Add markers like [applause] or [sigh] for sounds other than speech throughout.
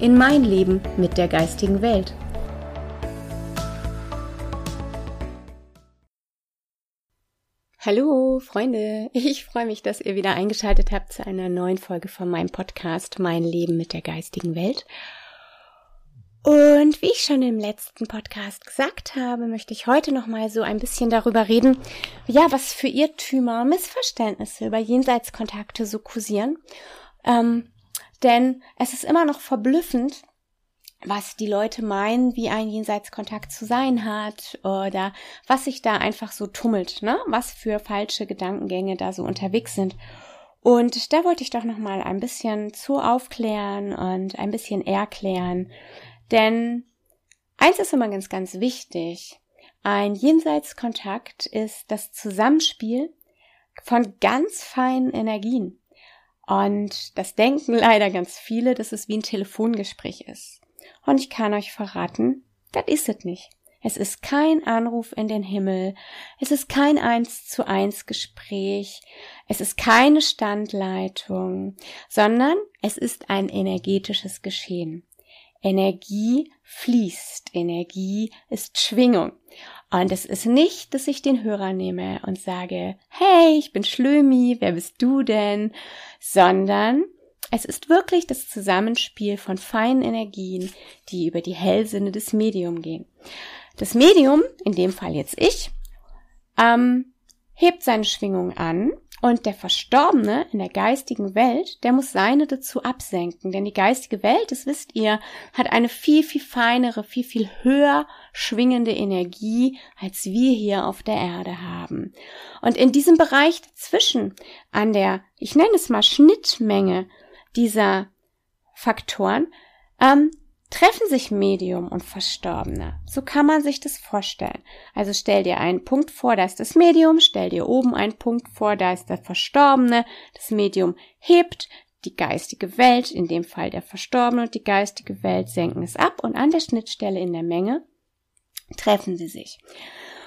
in mein Leben mit der geistigen Welt. Hallo Freunde, ich freue mich, dass ihr wieder eingeschaltet habt zu einer neuen Folge von meinem Podcast Mein Leben mit der geistigen Welt. Und wie ich schon im letzten Podcast gesagt habe, möchte ich heute noch mal so ein bisschen darüber reden, ja, was für Irrtümer, Missverständnisse über Jenseitskontakte so kursieren. Ähm, denn es ist immer noch verblüffend, was die Leute meinen, wie ein Jenseitskontakt zu sein hat oder was sich da einfach so tummelt, ne? Was für falsche Gedankengänge da so unterwegs sind. Und da wollte ich doch noch mal ein bisschen zu aufklären und ein bisschen erklären, denn eins ist immer ganz ganz wichtig. Ein Jenseitskontakt ist das Zusammenspiel von ganz feinen Energien. Und das denken leider ganz viele, dass es wie ein Telefongespräch ist. Und ich kann euch verraten, das ist es nicht. Es ist kein Anruf in den Himmel. Es ist kein eins zu eins Gespräch. Es ist keine Standleitung, sondern es ist ein energetisches Geschehen. Energie fließt. Energie ist Schwingung. Und es ist nicht, dass ich den Hörer nehme und sage, hey, ich bin Schlömi, wer bist du denn? Sondern es ist wirklich das Zusammenspiel von feinen Energien, die über die Hellsinne des Medium gehen. Das Medium, in dem Fall jetzt ich, ähm, hebt seine Schwingung an und der Verstorbene in der geistigen Welt, der muss seine dazu absenken. Denn die geistige Welt, das wisst ihr, hat eine viel, viel feinere, viel, viel höher schwingende Energie, als wir hier auf der Erde haben. Und in diesem Bereich dazwischen, an der, ich nenne es mal Schnittmenge dieser Faktoren, ähm, treffen sich Medium und Verstorbene. So kann man sich das vorstellen. Also stell dir einen Punkt vor, da ist das Medium, stell dir oben einen Punkt vor, da ist der Verstorbene. Das Medium hebt die geistige Welt, in dem Fall der Verstorbene und die geistige Welt senken es ab und an der Schnittstelle in der Menge treffen sie sich.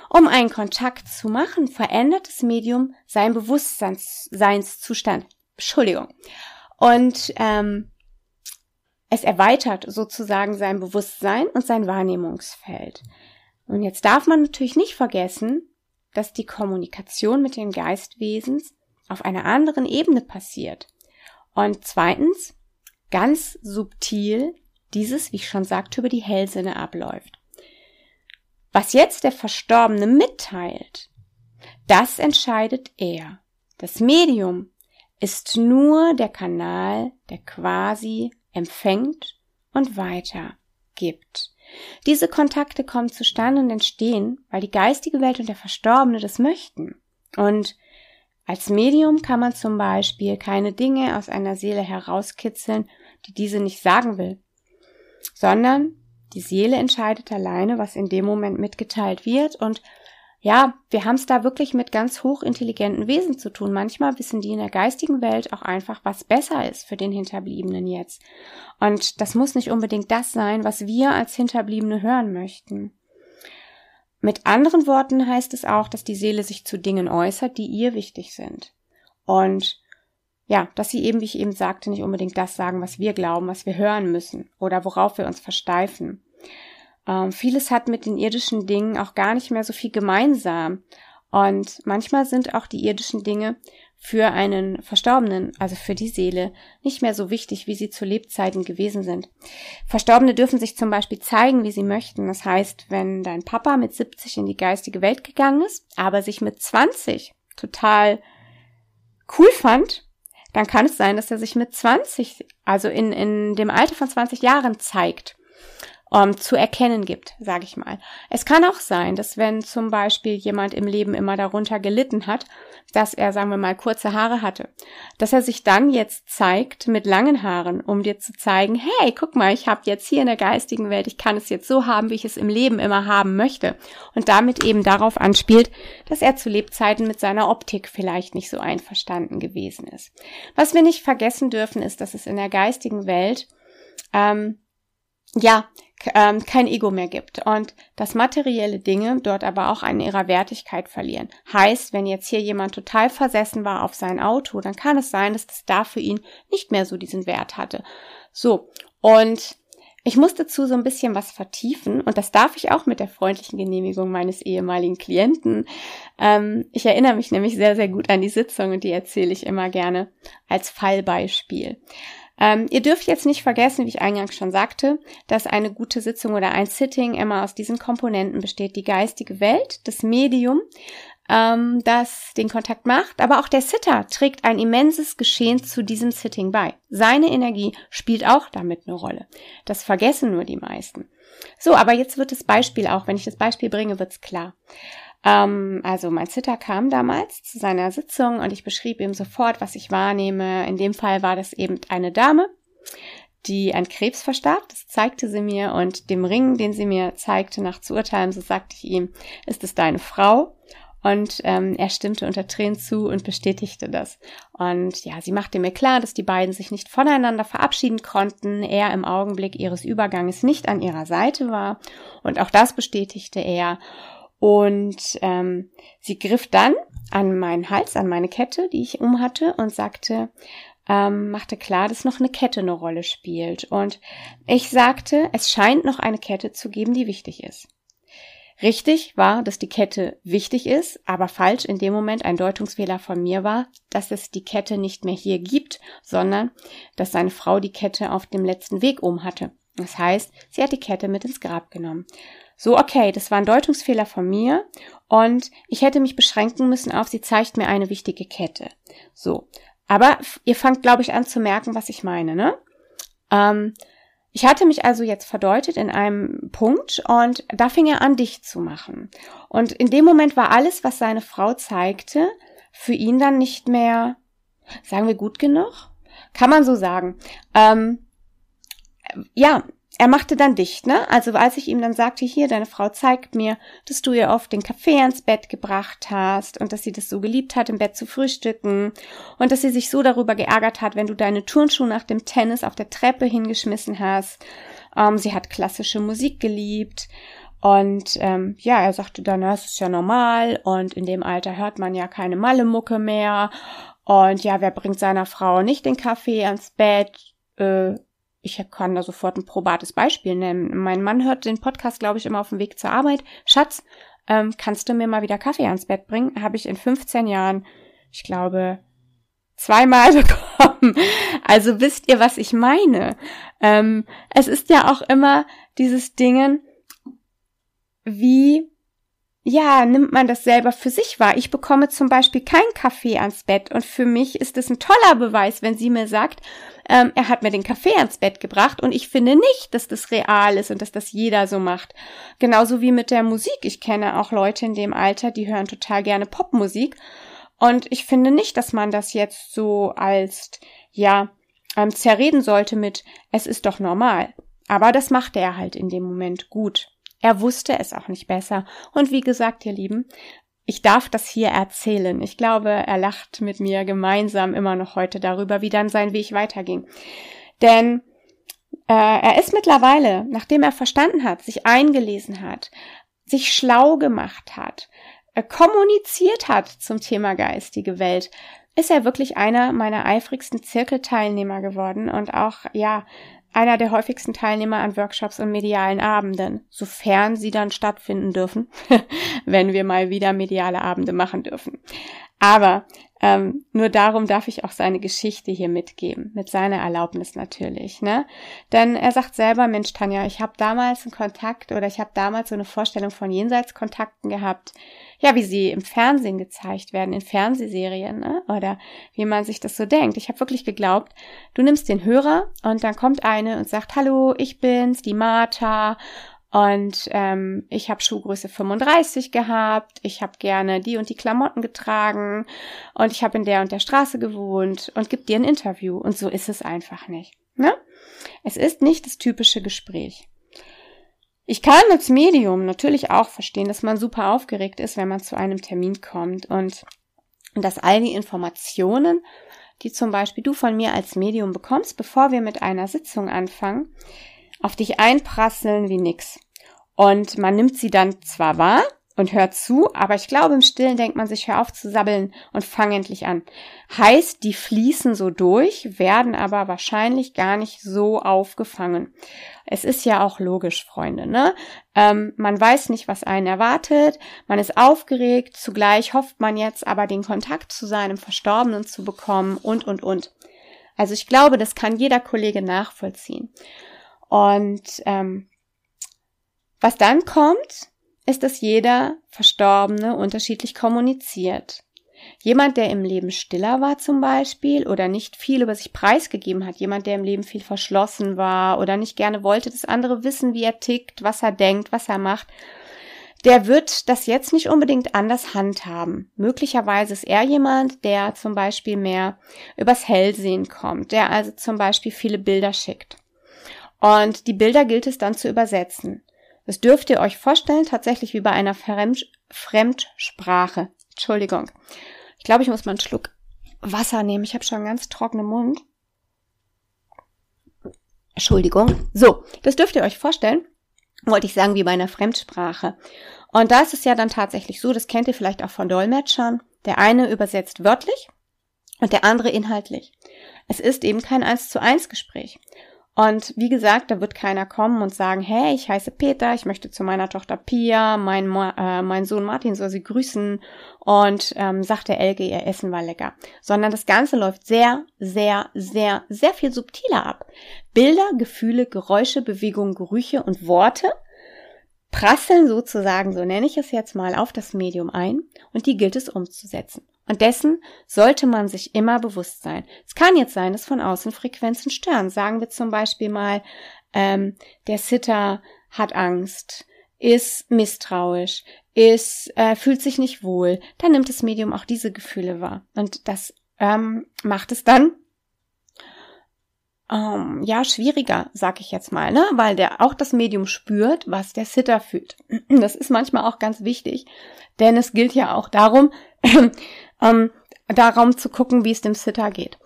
Um einen Kontakt zu machen, verändert das Medium seinen Bewusstseinszustand. Entschuldigung. Und ähm, es erweitert sozusagen sein Bewusstsein und sein Wahrnehmungsfeld. Und jetzt darf man natürlich nicht vergessen, dass die Kommunikation mit den Geistwesens auf einer anderen Ebene passiert. Und zweitens, ganz subtil dieses, wie ich schon sagte, über die Hellsinne abläuft. Was jetzt der Verstorbene mitteilt, das entscheidet er. Das Medium ist nur der Kanal, der quasi empfängt und weitergibt. Diese Kontakte kommen zustande und entstehen, weil die geistige Welt und der Verstorbene das möchten. Und als Medium kann man zum Beispiel keine Dinge aus einer Seele herauskitzeln, die diese nicht sagen will, sondern die Seele entscheidet alleine, was in dem Moment mitgeteilt wird und ja, wir haben es da wirklich mit ganz hochintelligenten Wesen zu tun. Manchmal wissen die in der geistigen Welt auch einfach, was besser ist für den Hinterbliebenen jetzt. Und das muss nicht unbedingt das sein, was wir als Hinterbliebene hören möchten. Mit anderen Worten heißt es auch, dass die Seele sich zu Dingen äußert, die ihr wichtig sind. Und ja, dass sie eben, wie ich eben sagte, nicht unbedingt das sagen, was wir glauben, was wir hören müssen oder worauf wir uns versteifen. Ähm, vieles hat mit den irdischen Dingen auch gar nicht mehr so viel gemeinsam. Und manchmal sind auch die irdischen Dinge für einen Verstorbenen, also für die Seele, nicht mehr so wichtig, wie sie zu Lebzeiten gewesen sind. Verstorbene dürfen sich zum Beispiel zeigen, wie sie möchten. Das heißt, wenn dein Papa mit 70 in die geistige Welt gegangen ist, aber sich mit 20 total cool fand, dann kann es sein, dass er sich mit 20, also in, in dem Alter von 20 Jahren zeigt. Ähm, zu erkennen gibt, sage ich mal. Es kann auch sein, dass wenn zum Beispiel jemand im Leben immer darunter gelitten hat, dass er, sagen wir mal, kurze Haare hatte, dass er sich dann jetzt zeigt mit langen Haaren, um dir zu zeigen, hey, guck mal, ich habe jetzt hier in der geistigen Welt, ich kann es jetzt so haben, wie ich es im Leben immer haben möchte. Und damit eben darauf anspielt, dass er zu Lebzeiten mit seiner Optik vielleicht nicht so einverstanden gewesen ist. Was wir nicht vergessen dürfen, ist, dass es in der geistigen Welt ähm, ja, ähm, kein Ego mehr gibt und dass materielle Dinge dort aber auch an ihrer Wertigkeit verlieren. Heißt, wenn jetzt hier jemand total versessen war auf sein Auto, dann kann es sein, dass das da für ihn nicht mehr so diesen Wert hatte. So, und ich muss dazu so ein bisschen was vertiefen und das darf ich auch mit der freundlichen Genehmigung meines ehemaligen Klienten. Ähm, ich erinnere mich nämlich sehr, sehr gut an die Sitzung und die erzähle ich immer gerne als Fallbeispiel. Ähm, ihr dürft jetzt nicht vergessen, wie ich eingangs schon sagte, dass eine gute Sitzung oder ein Sitting immer aus diesen Komponenten besteht. Die geistige Welt, das Medium, ähm, das den Kontakt macht, aber auch der Sitter trägt ein immenses Geschehen zu diesem Sitting bei. Seine Energie spielt auch damit eine Rolle. Das vergessen nur die meisten. So, aber jetzt wird das Beispiel auch, wenn ich das Beispiel bringe, wird's klar. Ähm, also mein Zitter kam damals zu seiner Sitzung und ich beschrieb ihm sofort, was ich wahrnehme. In dem Fall war das eben eine Dame, die an Krebs verstarb. Das zeigte sie mir und dem Ring, den sie mir zeigte, nach zu urteilen, so sagte ich ihm, ist es deine Frau? Und ähm, er stimmte unter Tränen zu und bestätigte das. Und ja, sie machte mir klar, dass die beiden sich nicht voneinander verabschieden konnten, er im Augenblick ihres Überganges nicht an ihrer Seite war. Und auch das bestätigte er. Und ähm, sie griff dann an meinen Hals, an meine Kette, die ich umhatte, und sagte, ähm, machte klar, dass noch eine Kette eine Rolle spielt. Und ich sagte, es scheint noch eine Kette zu geben, die wichtig ist. Richtig war, dass die Kette wichtig ist, aber falsch in dem Moment ein Deutungsfehler von mir war, dass es die Kette nicht mehr hier gibt, sondern dass seine Frau die Kette auf dem letzten Weg um hatte. Das heißt, sie hat die Kette mit ins Grab genommen. So, okay, das war ein Deutungsfehler von mir und ich hätte mich beschränken müssen auf, sie zeigt mir eine wichtige Kette. So, aber ihr fangt, glaube ich, an zu merken, was ich meine, ne? Ähm, ich hatte mich also jetzt verdeutet in einem Punkt und da fing er an, dicht zu machen. Und in dem Moment war alles, was seine Frau zeigte, für ihn dann nicht mehr, sagen wir, gut genug? Kann man so sagen. Ähm, ja, er machte dann dicht, ne? Also als ich ihm dann sagte, hier, deine Frau zeigt mir, dass du ihr oft den Kaffee ans Bett gebracht hast und dass sie das so geliebt hat, im Bett zu frühstücken und dass sie sich so darüber geärgert hat, wenn du deine Turnschuhe nach dem Tennis auf der Treppe hingeschmissen hast. Ähm, sie hat klassische Musik geliebt. Und ähm, ja, er sagte dann, das ist ja normal und in dem Alter hört man ja keine Malle-Mucke mehr. Und ja, wer bringt seiner Frau nicht den Kaffee ans Bett? Äh, ich kann da sofort ein probates Beispiel nennen. Mein Mann hört den Podcast, glaube ich, immer auf dem Weg zur Arbeit. Schatz, ähm, kannst du mir mal wieder Kaffee ans Bett bringen? Habe ich in 15 Jahren, ich glaube, zweimal [laughs] bekommen. Also wisst ihr, was ich meine? Ähm, es ist ja auch immer dieses Dingen, wie ja, nimmt man das selber für sich wahr. Ich bekomme zum Beispiel keinen Kaffee ans Bett und für mich ist es ein toller Beweis, wenn sie mir sagt, ähm, er hat mir den Kaffee ans Bett gebracht und ich finde nicht, dass das real ist und dass das jeder so macht. Genauso wie mit der Musik. Ich kenne auch Leute in dem Alter, die hören total gerne Popmusik und ich finde nicht, dass man das jetzt so als, ja, ähm, zerreden sollte mit, es ist doch normal. Aber das macht er halt in dem Moment gut. Er wusste es auch nicht besser. Und wie gesagt, ihr Lieben, ich darf das hier erzählen. Ich glaube, er lacht mit mir gemeinsam immer noch heute darüber, wie dann sein Weg weiterging. Denn äh, er ist mittlerweile, nachdem er verstanden hat, sich eingelesen hat, sich schlau gemacht hat, äh, kommuniziert hat zum Thema geistige Welt, ist er wirklich einer meiner eifrigsten Zirkelteilnehmer geworden und auch, ja, einer der häufigsten Teilnehmer an Workshops und medialen Abenden, sofern sie dann stattfinden dürfen, [laughs] wenn wir mal wieder mediale Abende machen dürfen. Aber ähm, nur darum darf ich auch seine Geschichte hier mitgeben, mit seiner Erlaubnis natürlich. Ne? Denn er sagt selber, Mensch, Tanja, ich habe damals einen Kontakt oder ich habe damals so eine Vorstellung von Jenseitskontakten gehabt, ja, wie sie im Fernsehen gezeigt werden, in Fernsehserien, ne? oder wie man sich das so denkt. Ich habe wirklich geglaubt, du nimmst den Hörer und dann kommt eine und sagt, hallo, ich bin's, die Martha und ähm, ich habe Schuhgröße 35 gehabt, ich habe gerne die und die Klamotten getragen und ich habe in der und der Straße gewohnt und gibt dir ein Interview. Und so ist es einfach nicht. Ne? Es ist nicht das typische Gespräch. Ich kann als Medium natürlich auch verstehen, dass man super aufgeregt ist, wenn man zu einem Termin kommt und dass all die Informationen, die zum Beispiel du von mir als Medium bekommst, bevor wir mit einer Sitzung anfangen, auf dich einprasseln wie nix. Und man nimmt sie dann zwar wahr und hört zu, aber ich glaube, im Stillen denkt man sich, hör auf zu sabbeln und fang endlich an. Heißt, die fließen so durch, werden aber wahrscheinlich gar nicht so aufgefangen. Es ist ja auch logisch, Freunde, ne? Ähm, man weiß nicht, was einen erwartet, man ist aufgeregt, zugleich hofft man jetzt aber den Kontakt zu seinem Verstorbenen zu bekommen und, und, und. Also ich glaube, das kann jeder Kollege nachvollziehen. Und ähm, was dann kommt, ist, dass jeder Verstorbene unterschiedlich kommuniziert. Jemand, der im Leben stiller war zum Beispiel oder nicht viel über sich preisgegeben hat, jemand, der im Leben viel verschlossen war oder nicht gerne wollte, dass andere wissen, wie er tickt, was er denkt, was er macht, der wird das jetzt nicht unbedingt anders handhaben. Möglicherweise ist er jemand, der zum Beispiel mehr übers Hellsehen kommt, der also zum Beispiel viele Bilder schickt. Und die Bilder gilt es dann zu übersetzen. Das dürft ihr euch vorstellen, tatsächlich wie bei einer Fremd Fremdsprache. Entschuldigung. Ich glaube, ich muss mal einen Schluck Wasser nehmen. Ich habe schon einen ganz trockenen Mund. Entschuldigung. So, das dürft ihr euch vorstellen. Wollte ich sagen, wie bei einer Fremdsprache. Und da ist es ja dann tatsächlich so, das kennt ihr vielleicht auch von Dolmetschern. Der eine übersetzt wörtlich und der andere inhaltlich. Es ist eben kein eins zu eins Gespräch. Und wie gesagt, da wird keiner kommen und sagen, hey, ich heiße Peter, ich möchte zu meiner Tochter Pia, mein, äh, mein Sohn Martin soll sie grüßen und ähm, sagt der Elke, ihr Essen war lecker. Sondern das Ganze läuft sehr, sehr, sehr, sehr viel subtiler ab. Bilder, Gefühle, Geräusche, Bewegungen, Gerüche und Worte prasseln sozusagen, so nenne ich es jetzt mal, auf das Medium ein und die gilt es umzusetzen. Und dessen sollte man sich immer bewusst sein. Es kann jetzt sein, dass von außen Frequenzen stören. Sagen wir zum Beispiel mal, ähm, der Sitter hat Angst, ist misstrauisch, ist, äh, fühlt sich nicht wohl. Dann nimmt das Medium auch diese Gefühle wahr. Und das ähm, macht es dann ähm, ja schwieriger, sag ich jetzt mal, ne? weil der auch das Medium spürt, was der Sitter fühlt. Das ist manchmal auch ganz wichtig, denn es gilt ja auch darum, ähm, darum zu gucken, wie es dem Sitter geht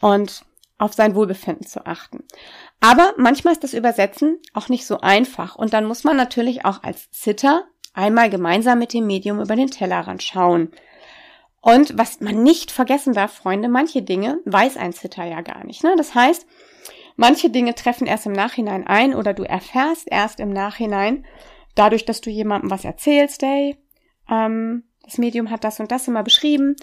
und auf sein Wohlbefinden zu achten. Aber manchmal ist das Übersetzen auch nicht so einfach und dann muss man natürlich auch als Sitter einmal gemeinsam mit dem Medium über den Tellerrand schauen. Und was man nicht vergessen darf, Freunde, manche Dinge weiß ein Sitter ja gar nicht. Ne? Das heißt, manche Dinge treffen erst im Nachhinein ein oder du erfährst erst im Nachhinein, dadurch, dass du jemandem was erzählst, hey, ähm, das Medium hat das und das immer beschrieben.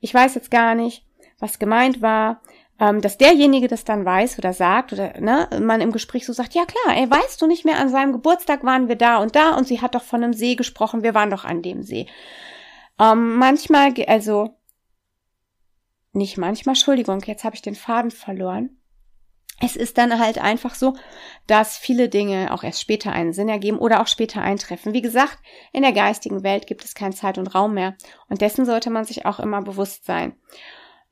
Ich weiß jetzt gar nicht, was gemeint war. Ähm, dass derjenige das dann weiß oder sagt oder ne, man im Gespräch so sagt, ja klar, ey, weißt du nicht mehr, an seinem Geburtstag waren wir da und da und sie hat doch von einem See gesprochen, wir waren doch an dem See. Ähm, manchmal, also nicht manchmal, Entschuldigung, jetzt habe ich den Faden verloren es ist dann halt einfach so, dass viele Dinge auch erst später einen Sinn ergeben oder auch später eintreffen. Wie gesagt, in der geistigen Welt gibt es kein Zeit und Raum mehr und dessen sollte man sich auch immer bewusst sein.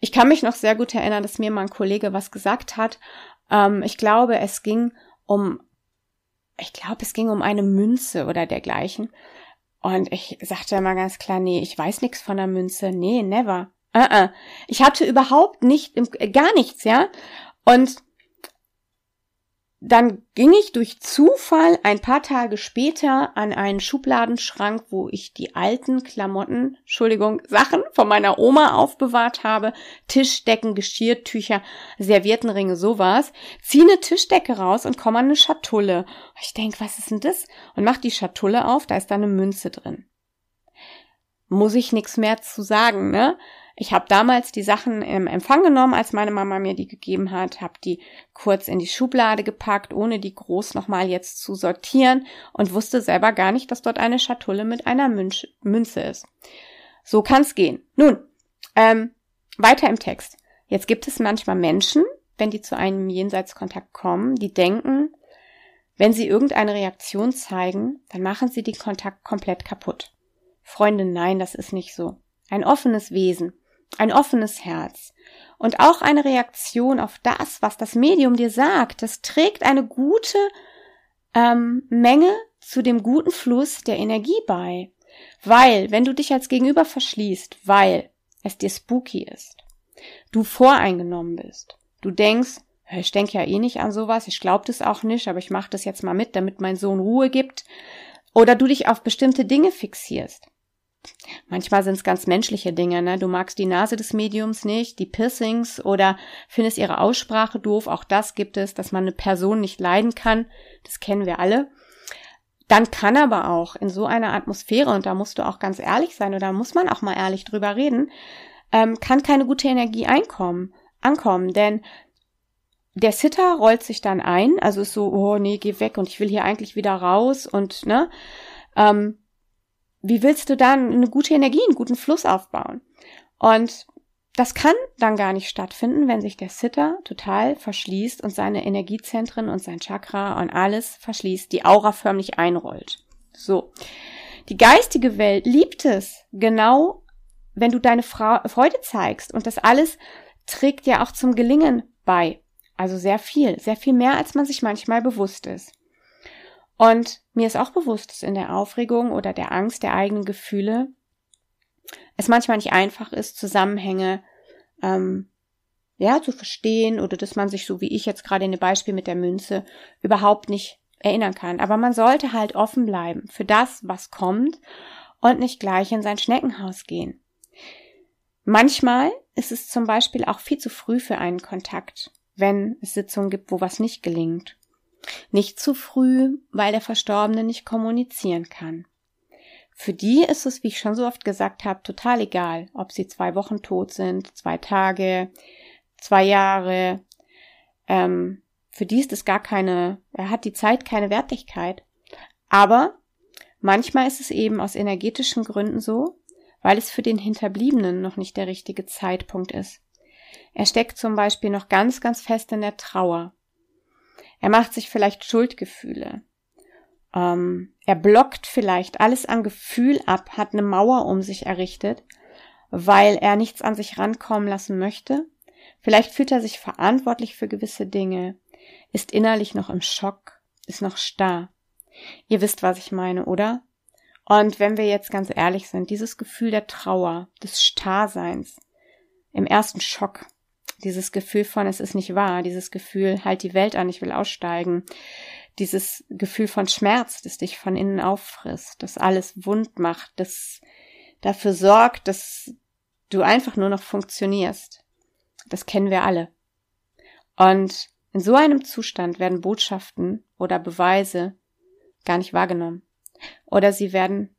Ich kann mich noch sehr gut erinnern, dass mir mal ein Kollege was gesagt hat. Ähm, ich glaube, es ging um, ich glaube, es ging um eine Münze oder dergleichen. Und ich sagte immer ganz klar, nee, ich weiß nichts von der Münze. Nee, never. Uh -uh. Ich hatte überhaupt nicht, gar nichts, ja. Und dann ging ich durch Zufall ein paar Tage später an einen Schubladenschrank, wo ich die alten Klamotten, Entschuldigung, Sachen von meiner Oma aufbewahrt habe. Tischdecken, Geschirrtücher, Serviettenringe, sowas. Ziehe eine Tischdecke raus und komme an eine Schatulle. Ich denk, was ist denn das? Und mach die Schatulle auf, da ist da eine Münze drin. Muss ich nichts mehr zu sagen, ne? Ich habe damals die Sachen im Empfang genommen, als meine Mama mir die gegeben hat, habe die kurz in die Schublade gepackt, ohne die groß nochmal jetzt zu sortieren und wusste selber gar nicht, dass dort eine Schatulle mit einer Münch Münze ist. So kann's gehen. Nun, ähm, weiter im Text. Jetzt gibt es manchmal Menschen, wenn die zu einem Jenseitskontakt kommen, die denken, wenn sie irgendeine Reaktion zeigen, dann machen sie den Kontakt komplett kaputt. Freunde, nein, das ist nicht so. Ein offenes Wesen ein offenes Herz. Und auch eine Reaktion auf das, was das Medium dir sagt, das trägt eine gute ähm, Menge zu dem guten Fluss der Energie bei. Weil, wenn du dich als Gegenüber verschließt, weil es dir spooky ist, du voreingenommen bist, du denkst, ich denke ja eh nicht an sowas, ich glaube das auch nicht, aber ich mache das jetzt mal mit, damit mein Sohn Ruhe gibt, oder du dich auf bestimmte Dinge fixierst, Manchmal sind es ganz menschliche Dinge, ne? Du magst die Nase des Mediums nicht, die Piercings oder findest ihre Aussprache doof. Auch das gibt es, dass man eine Person nicht leiden kann. Das kennen wir alle. Dann kann aber auch in so einer Atmosphäre, und da musst du auch ganz ehrlich sein, oder muss man auch mal ehrlich drüber reden, ähm, kann keine gute Energie einkommen, ankommen. Denn der Sitter rollt sich dann ein, also ist so, oh nee, geh weg und ich will hier eigentlich wieder raus und ne, ähm, wie willst du dann eine gute Energie, einen guten Fluss aufbauen? Und das kann dann gar nicht stattfinden, wenn sich der Sitter total verschließt und seine Energiezentren und sein Chakra und alles verschließt, die Aura förmlich einrollt. So. Die geistige Welt liebt es, genau wenn du deine Freude zeigst und das alles trägt ja auch zum Gelingen bei. Also sehr viel, sehr viel mehr, als man sich manchmal bewusst ist. Und mir ist auch bewusst, dass in der Aufregung oder der Angst der eigenen Gefühle es manchmal nicht einfach ist, Zusammenhänge ähm, ja zu verstehen oder dass man sich so wie ich jetzt gerade in dem Beispiel mit der Münze überhaupt nicht erinnern kann. Aber man sollte halt offen bleiben für das, was kommt und nicht gleich in sein Schneckenhaus gehen. Manchmal ist es zum Beispiel auch viel zu früh für einen Kontakt, wenn es Sitzungen gibt, wo was nicht gelingt. Nicht zu früh, weil der Verstorbene nicht kommunizieren kann. Für die ist es, wie ich schon so oft gesagt habe, total egal, ob sie zwei Wochen tot sind, zwei Tage, zwei Jahre. Ähm, für die ist es gar keine, er hat die Zeit keine Wertigkeit. Aber manchmal ist es eben aus energetischen Gründen so, weil es für den Hinterbliebenen noch nicht der richtige Zeitpunkt ist. Er steckt zum Beispiel noch ganz, ganz fest in der Trauer. Er macht sich vielleicht Schuldgefühle. Ähm, er blockt vielleicht alles an Gefühl ab, hat eine Mauer um sich errichtet, weil er nichts an sich rankommen lassen möchte. Vielleicht fühlt er sich verantwortlich für gewisse Dinge, ist innerlich noch im Schock, ist noch starr. Ihr wisst, was ich meine, oder? Und wenn wir jetzt ganz ehrlich sind, dieses Gefühl der Trauer, des Starrseins, im ersten Schock, dieses Gefühl von, es ist nicht wahr, dieses Gefühl, halt die Welt an, ich will aussteigen, dieses Gefühl von Schmerz, das dich von innen auffrisst, das alles wund macht, das dafür sorgt, dass du einfach nur noch funktionierst. Das kennen wir alle. Und in so einem Zustand werden Botschaften oder Beweise gar nicht wahrgenommen. Oder sie werden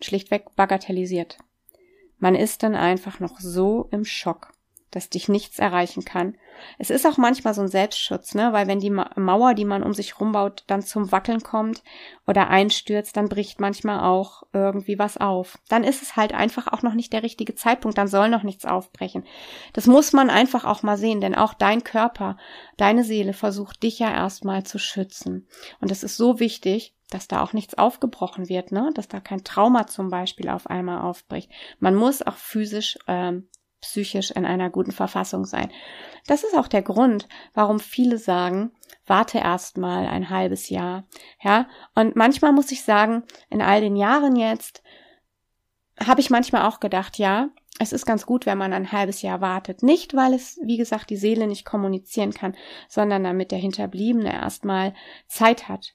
schlichtweg bagatellisiert. Man ist dann einfach noch so im Schock dass dich nichts erreichen kann. Es ist auch manchmal so ein Selbstschutz, ne, weil wenn die Mauer, die man um sich rumbaut, dann zum Wackeln kommt oder einstürzt, dann bricht manchmal auch irgendwie was auf. Dann ist es halt einfach auch noch nicht der richtige Zeitpunkt, dann soll noch nichts aufbrechen. Das muss man einfach auch mal sehen, denn auch dein Körper, deine Seele versucht dich ja erstmal zu schützen. Und es ist so wichtig, dass da auch nichts aufgebrochen wird, ne? dass da kein Trauma zum Beispiel auf einmal aufbricht. Man muss auch physisch ähm, psychisch in einer guten Verfassung sein. Das ist auch der Grund, warum viele sagen, warte erst mal ein halbes Jahr. Ja, und manchmal muss ich sagen, in all den Jahren jetzt habe ich manchmal auch gedacht, ja, es ist ganz gut, wenn man ein halbes Jahr wartet. Nicht, weil es, wie gesagt, die Seele nicht kommunizieren kann, sondern damit der Hinterbliebene erstmal Zeit hat,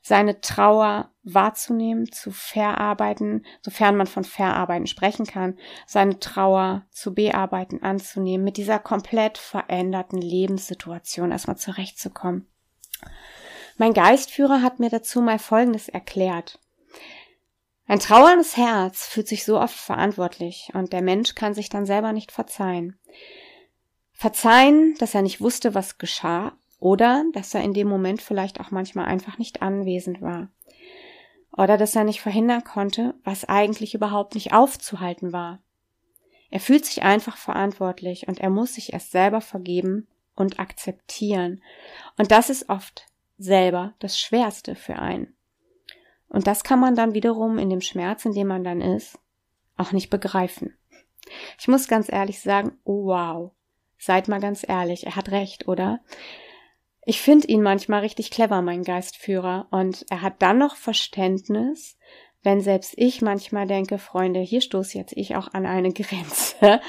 seine Trauer wahrzunehmen, zu verarbeiten, sofern man von verarbeiten sprechen kann, seine Trauer zu bearbeiten, anzunehmen, mit dieser komplett veränderten Lebenssituation erstmal zurechtzukommen. Mein Geistführer hat mir dazu mal Folgendes erklärt. Ein trauerndes Herz fühlt sich so oft verantwortlich und der Mensch kann sich dann selber nicht verzeihen. Verzeihen, dass er nicht wusste, was geschah oder dass er in dem Moment vielleicht auch manchmal einfach nicht anwesend war. Oder dass er nicht verhindern konnte, was eigentlich überhaupt nicht aufzuhalten war. Er fühlt sich einfach verantwortlich und er muss sich erst selber vergeben und akzeptieren. Und das ist oft selber das Schwerste für einen. Und das kann man dann wiederum in dem Schmerz, in dem man dann ist, auch nicht begreifen. Ich muss ganz ehrlich sagen, oh wow, Seid mal ganz ehrlich, er hat recht, oder? Ich finde ihn manchmal richtig clever, mein Geistführer, und er hat dann noch Verständnis, wenn selbst ich manchmal denke, Freunde, hier stoße jetzt ich auch an eine [laughs] Grenze.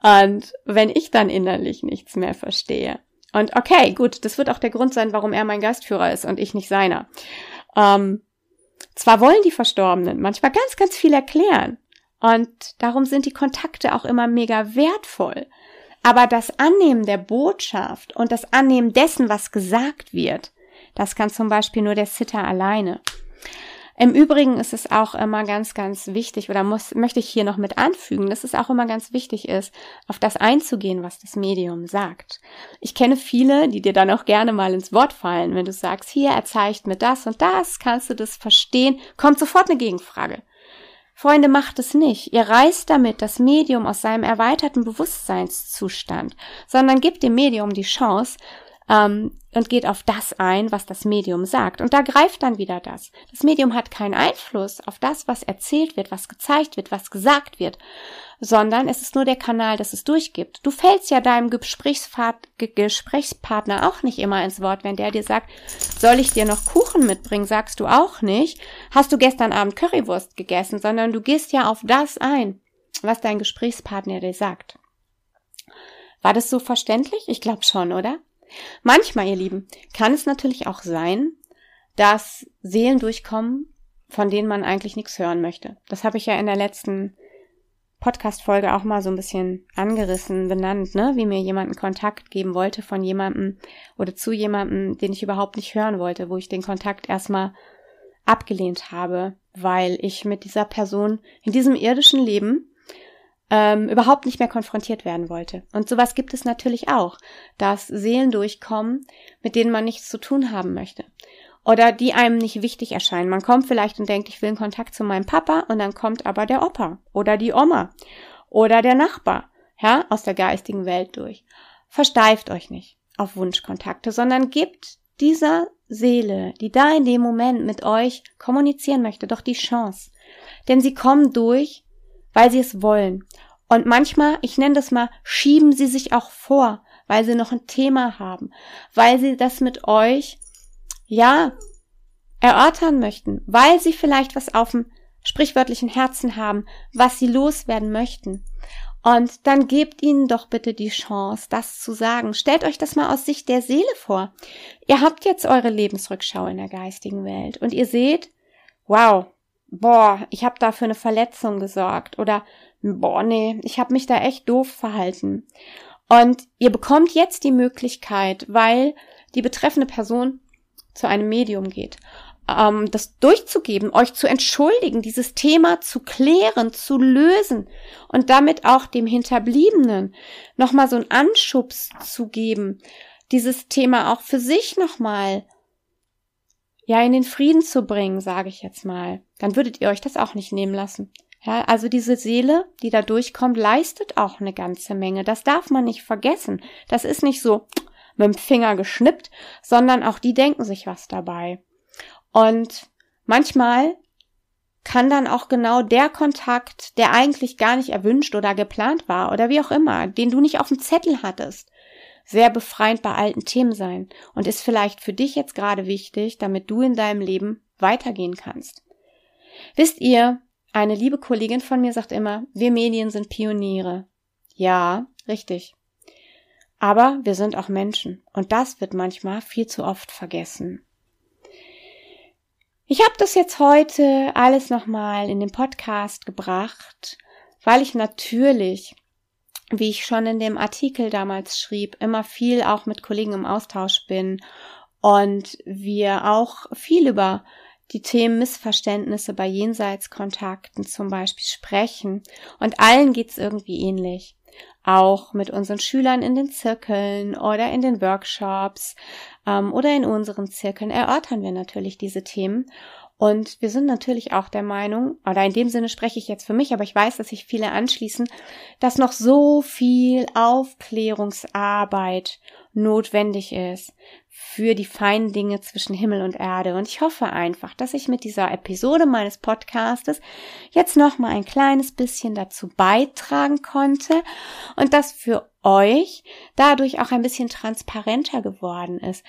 Und wenn ich dann innerlich nichts mehr verstehe. Und okay, gut, das wird auch der Grund sein, warum er mein Geistführer ist und ich nicht seiner. Ähm, zwar wollen die Verstorbenen manchmal ganz, ganz viel erklären. Und darum sind die Kontakte auch immer mega wertvoll. Aber das Annehmen der Botschaft und das Annehmen dessen, was gesagt wird, das kann zum Beispiel nur der Sitter alleine. Im Übrigen ist es auch immer ganz, ganz wichtig oder muss, möchte ich hier noch mit anfügen, dass es auch immer ganz wichtig ist, auf das einzugehen, was das Medium sagt. Ich kenne viele, die dir dann auch gerne mal ins Wort fallen, wenn du sagst, hier, er zeigt mir das und das, kannst du das verstehen, kommt sofort eine Gegenfrage. Freunde, macht es nicht. Ihr reißt damit das Medium aus seinem erweiterten Bewusstseinszustand, sondern gebt dem Medium die Chance, ähm, und geht auf das ein, was das Medium sagt. Und da greift dann wieder das. Das Medium hat keinen Einfluss auf das, was erzählt wird, was gezeigt wird, was gesagt wird, sondern es ist nur der Kanal, das es durchgibt. Du fällst ja deinem Gesprächspartner auch nicht immer ins Wort, wenn der dir sagt, soll ich dir noch Kuchen mitbringen, sagst du auch nicht, hast du gestern Abend Currywurst gegessen, sondern du gehst ja auf das ein, was dein Gesprächspartner dir sagt. War das so verständlich? Ich glaube schon, oder? Manchmal, ihr Lieben, kann es natürlich auch sein, dass Seelen durchkommen, von denen man eigentlich nichts hören möchte. Das habe ich ja in der letzten Podcast-Folge auch mal so ein bisschen angerissen, benannt, ne? wie mir jemand einen Kontakt geben wollte von jemandem oder zu jemandem, den ich überhaupt nicht hören wollte, wo ich den Kontakt erstmal abgelehnt habe, weil ich mit dieser Person in diesem irdischen Leben ähm, überhaupt nicht mehr konfrontiert werden wollte. Und sowas gibt es natürlich auch, dass Seelen durchkommen, mit denen man nichts zu tun haben möchte. Oder die einem nicht wichtig erscheinen. Man kommt vielleicht und denkt, ich will in Kontakt zu meinem Papa und dann kommt aber der Opa oder die Oma oder der Nachbar, ja, aus der geistigen Welt durch. Versteift euch nicht auf Wunschkontakte, sondern gebt dieser Seele, die da in dem Moment mit euch kommunizieren möchte, doch die Chance. Denn sie kommen durch, weil sie es wollen. Und manchmal, ich nenne das mal, schieben sie sich auch vor, weil sie noch ein Thema haben, weil sie das mit euch, ja, erörtern möchten, weil sie vielleicht was auf dem sprichwörtlichen Herzen haben, was sie loswerden möchten. Und dann gebt ihnen doch bitte die Chance, das zu sagen. Stellt euch das mal aus Sicht der Seele vor. Ihr habt jetzt eure Lebensrückschau in der geistigen Welt und ihr seht, wow, boah, ich habe da für eine Verletzung gesorgt oder boah, nee, ich habe mich da echt doof verhalten. Und ihr bekommt jetzt die Möglichkeit, weil die betreffende Person zu einem Medium geht, ähm, das durchzugeben, euch zu entschuldigen, dieses Thema zu klären, zu lösen und damit auch dem Hinterbliebenen nochmal so einen Anschubs zu geben, dieses Thema auch für sich nochmal ja in den Frieden zu bringen, sage ich jetzt mal, dann würdet ihr euch das auch nicht nehmen lassen. Ja, also diese Seele, die da durchkommt, leistet auch eine ganze Menge. Das darf man nicht vergessen. Das ist nicht so mit dem Finger geschnippt, sondern auch die denken sich was dabei. Und manchmal kann dann auch genau der Kontakt, der eigentlich gar nicht erwünscht oder geplant war oder wie auch immer, den du nicht auf dem Zettel hattest, sehr befreiend bei alten Themen sein und ist vielleicht für dich jetzt gerade wichtig, damit du in deinem Leben weitergehen kannst. Wisst ihr, eine liebe Kollegin von mir sagt immer, wir Medien sind Pioniere. Ja, richtig. Aber wir sind auch Menschen und das wird manchmal viel zu oft vergessen. Ich habe das jetzt heute alles nochmal in den Podcast gebracht, weil ich natürlich wie ich schon in dem Artikel damals schrieb, immer viel auch mit Kollegen im Austausch bin und wir auch viel über die Themen Missverständnisse bei Jenseitskontakten zum Beispiel sprechen. Und allen geht's irgendwie ähnlich. Auch mit unseren Schülern in den Zirkeln oder in den Workshops ähm, oder in unseren Zirkeln erörtern wir natürlich diese Themen. Und wir sind natürlich auch der Meinung, oder in dem Sinne spreche ich jetzt für mich, aber ich weiß, dass sich viele anschließen, dass noch so viel Aufklärungsarbeit notwendig ist für die feinen Dinge zwischen Himmel und Erde. Und ich hoffe einfach, dass ich mit dieser Episode meines Podcastes jetzt noch mal ein kleines bisschen dazu beitragen konnte und dass für euch dadurch auch ein bisschen transparenter geworden ist,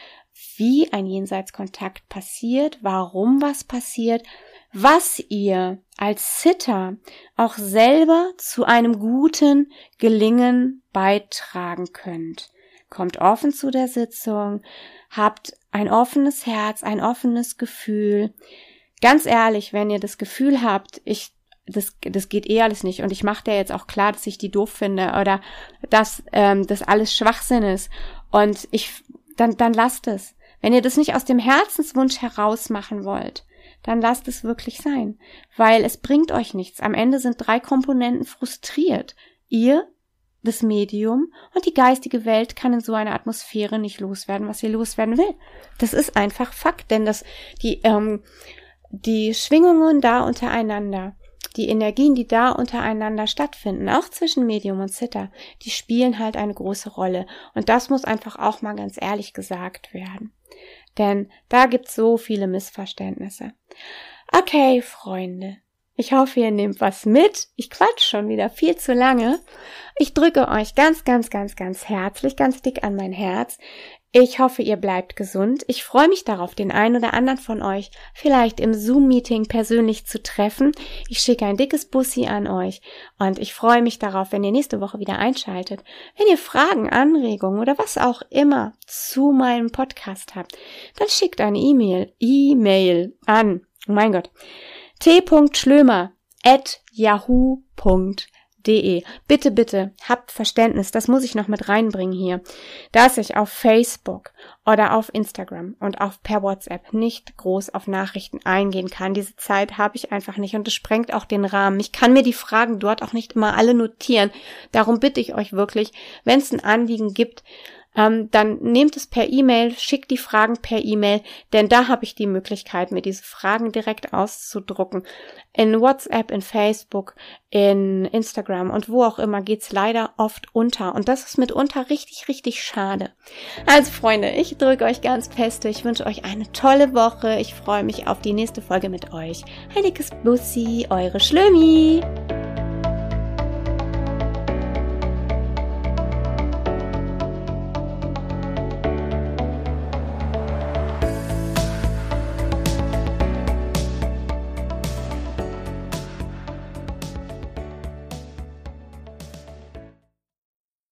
wie ein Jenseitskontakt passiert, warum was passiert, was ihr als Sitter auch selber zu einem guten Gelingen beitragen könnt. Kommt offen zu der Sitzung, habt ein offenes Herz, ein offenes Gefühl. Ganz ehrlich, wenn ihr das Gefühl habt, ich das, das geht eh alles nicht und ich mache dir jetzt auch klar, dass ich die doof finde oder dass ähm, das alles Schwachsinn ist und ich dann dann lasst es. Wenn ihr das nicht aus dem Herzenswunsch heraus machen wollt, dann lasst es wirklich sein, weil es bringt euch nichts. Am Ende sind drei Komponenten frustriert. Ihr, das Medium und die geistige Welt kann in so einer Atmosphäre nicht loswerden, was sie loswerden will. Das ist einfach Fakt, denn das, die, ähm, die Schwingungen da untereinander, die Energien, die da untereinander stattfinden, auch zwischen Medium und Zitter, die spielen halt eine große Rolle. Und das muss einfach auch mal ganz ehrlich gesagt werden. Denn da gibt's so viele Missverständnisse. Okay, Freunde, ich hoffe, ihr nehmt was mit. Ich quatsch schon wieder viel zu lange. Ich drücke euch ganz, ganz, ganz, ganz herzlich, ganz dick an mein Herz. Ich hoffe, ihr bleibt gesund. Ich freue mich darauf, den einen oder anderen von euch vielleicht im Zoom-Meeting persönlich zu treffen. Ich schicke ein dickes Bussi an euch und ich freue mich darauf, wenn ihr nächste Woche wieder einschaltet. Wenn ihr Fragen, Anregungen oder was auch immer zu meinem Podcast habt, dann schickt eine E-Mail, E-Mail an. Oh mein Gott t.schlömer at yahoo.de. Bitte, bitte, habt Verständnis, das muss ich noch mit reinbringen hier, dass ich auf Facebook oder auf Instagram und auch per WhatsApp nicht groß auf Nachrichten eingehen kann. Diese Zeit habe ich einfach nicht und es sprengt auch den Rahmen. Ich kann mir die Fragen dort auch nicht immer alle notieren. Darum bitte ich euch wirklich, wenn es ein Anliegen gibt, ähm, dann nehmt es per E-Mail, schickt die Fragen per E-Mail, denn da habe ich die Möglichkeit, mir diese Fragen direkt auszudrucken. In WhatsApp, in Facebook, in Instagram und wo auch immer geht's leider oft unter. Und das ist mitunter richtig, richtig schade. Also Freunde, ich drücke euch ganz fest. Ich wünsche euch eine tolle Woche. Ich freue mich auf die nächste Folge mit euch. Heiliges Bussi, eure Schlömi.